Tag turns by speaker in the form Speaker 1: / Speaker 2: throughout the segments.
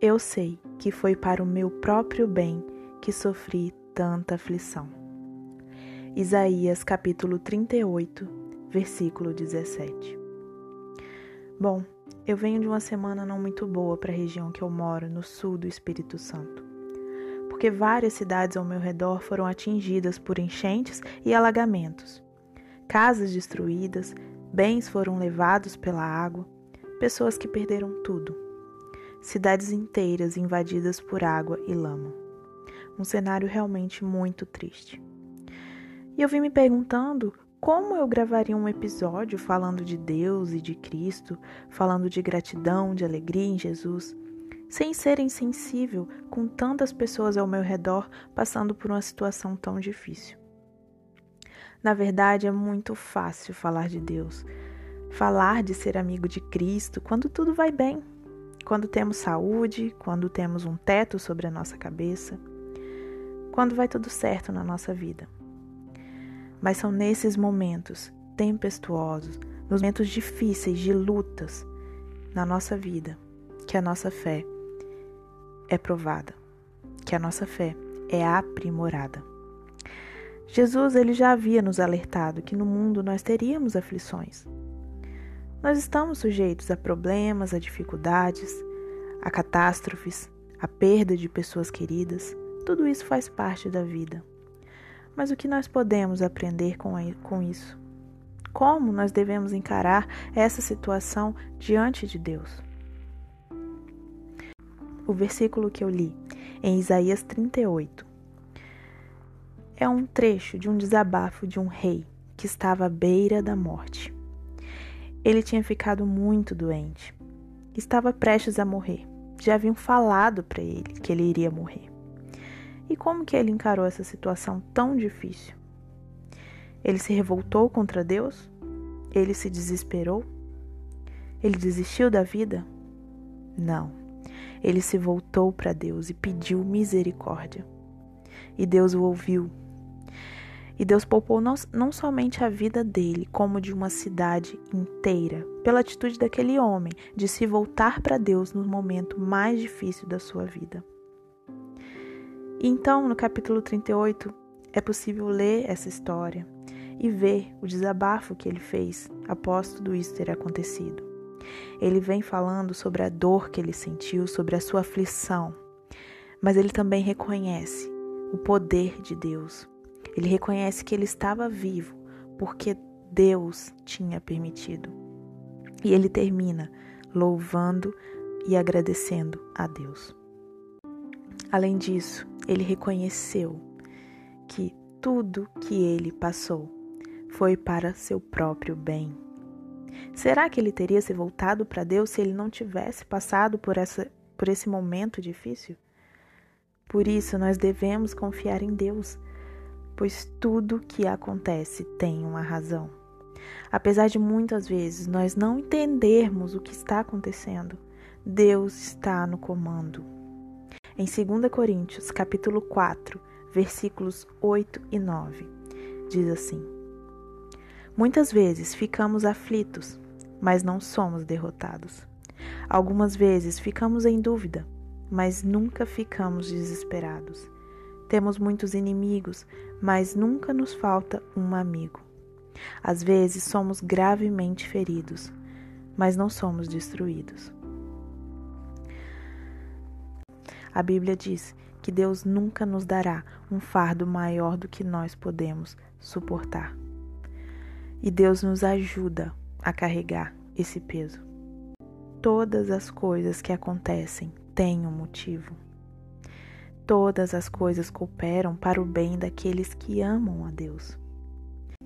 Speaker 1: Eu sei que foi para o meu próprio bem que sofri tanta aflição. Isaías capítulo 38, versículo 17. Bom, eu venho de uma semana não muito boa para a região que eu moro, no sul do Espírito Santo. Porque várias cidades ao meu redor foram atingidas por enchentes e alagamentos. Casas destruídas, bens foram levados pela água, pessoas que perderam tudo. Cidades inteiras invadidas por água e lama. Um cenário realmente muito triste. E eu vim me perguntando como eu gravaria um episódio falando de Deus e de Cristo, falando de gratidão, de alegria em Jesus, sem ser insensível com tantas pessoas ao meu redor passando por uma situação tão difícil. Na verdade, é muito fácil falar de Deus, falar de ser amigo de Cristo quando tudo vai bem, quando temos saúde, quando temos um teto sobre a nossa cabeça, quando vai tudo certo na nossa vida. Mas são nesses momentos tempestuosos, nos momentos difíceis de lutas na nossa vida, que a nossa fé é provada, que a nossa fé é aprimorada. Jesus ele já havia nos alertado que no mundo nós teríamos aflições. Nós estamos sujeitos a problemas, a dificuldades, a catástrofes, a perda de pessoas queridas. Tudo isso faz parte da vida. Mas o que nós podemos aprender com, isso? Como nós devemos encarar essa situação diante de Deus? O versículo que eu li em Isaías 38 é um trecho de um desabafo de um rei que estava à beira da morte. Ele tinha ficado muito doente, estava prestes a morrer. Já haviam falado para ele que ele iria morrer. E como que ele encarou essa situação tão difícil? Ele se revoltou contra Deus? Ele se desesperou? Ele desistiu da vida? Não. Ele se voltou para Deus e pediu misericórdia. E Deus o ouviu. E Deus poupou não, não somente a vida dele, como de uma cidade inteira, pela atitude daquele homem de se voltar para Deus no momento mais difícil da sua vida. Então, no capítulo 38, é possível ler essa história e ver o desabafo que ele fez após tudo isso ter acontecido. Ele vem falando sobre a dor que ele sentiu, sobre a sua aflição, mas ele também reconhece o poder de Deus. Ele reconhece que ele estava vivo porque Deus tinha permitido. E ele termina louvando e agradecendo a Deus. Além disso, ele reconheceu que tudo que ele passou foi para seu próprio bem. Será que ele teria se voltado para Deus se ele não tivesse passado por, essa, por esse momento difícil? Por isso, nós devemos confiar em Deus, pois tudo que acontece tem uma razão. Apesar de muitas vezes nós não entendermos o que está acontecendo, Deus está no comando. Em 2 Coríntios, capítulo 4, versículos 8 e 9, diz assim: Muitas vezes ficamos aflitos, mas não somos derrotados. Algumas vezes ficamos em dúvida, mas nunca ficamos desesperados. Temos muitos inimigos, mas nunca nos falta um amigo. Às vezes somos gravemente feridos, mas não somos destruídos. A Bíblia diz que Deus nunca nos dará um fardo maior do que nós podemos suportar. E Deus nos ajuda a carregar esse peso. Todas as coisas que acontecem têm um motivo. Todas as coisas cooperam para o bem daqueles que amam a Deus.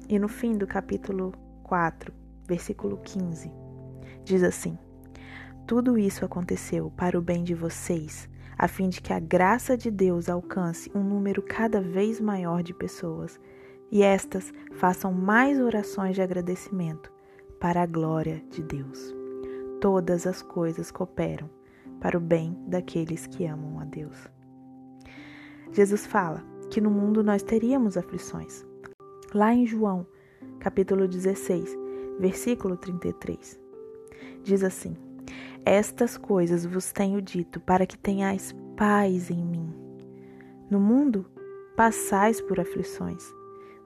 Speaker 1: E no fim do capítulo 4, versículo 15, diz assim: Tudo isso aconteceu para o bem de vocês, a fim de que a graça de Deus alcance um número cada vez maior de pessoas e estas façam mais orações de agradecimento para a glória de Deus. Todas as coisas cooperam para o bem daqueles que amam a Deus. Jesus fala que no mundo nós teríamos aflições. Lá em João, capítulo 16, versículo 33, diz assim: Estas coisas vos tenho dito para que tenhais paz em mim. No mundo passais por aflições,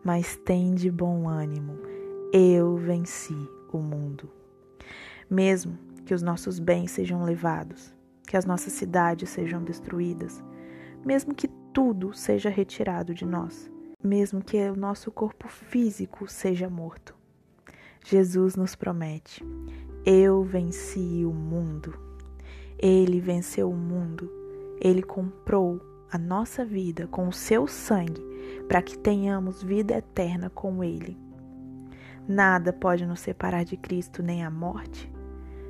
Speaker 1: mas tende bom ânimo. Eu venci o mundo. Mesmo que os nossos bens sejam levados, que as nossas cidades sejam destruídas, mesmo que tudo seja retirado de nós, mesmo que o nosso corpo físico seja morto. Jesus nos promete: Eu venci o mundo. Ele venceu o mundo. Ele comprou a nossa vida com o seu sangue para que tenhamos vida eterna com Ele. Nada pode nos separar de Cristo, nem a morte,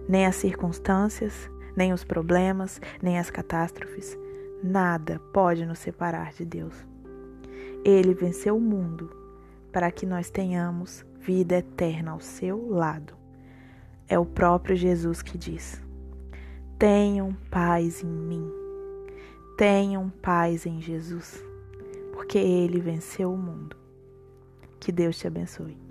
Speaker 1: nem as circunstâncias, nem os problemas, nem as catástrofes. Nada pode nos separar de Deus. Ele venceu o mundo para que nós tenhamos vida eterna ao seu lado. É o próprio Jesus que diz: Tenham paz em mim. Tenham paz em Jesus, porque ele venceu o mundo. Que Deus te abençoe.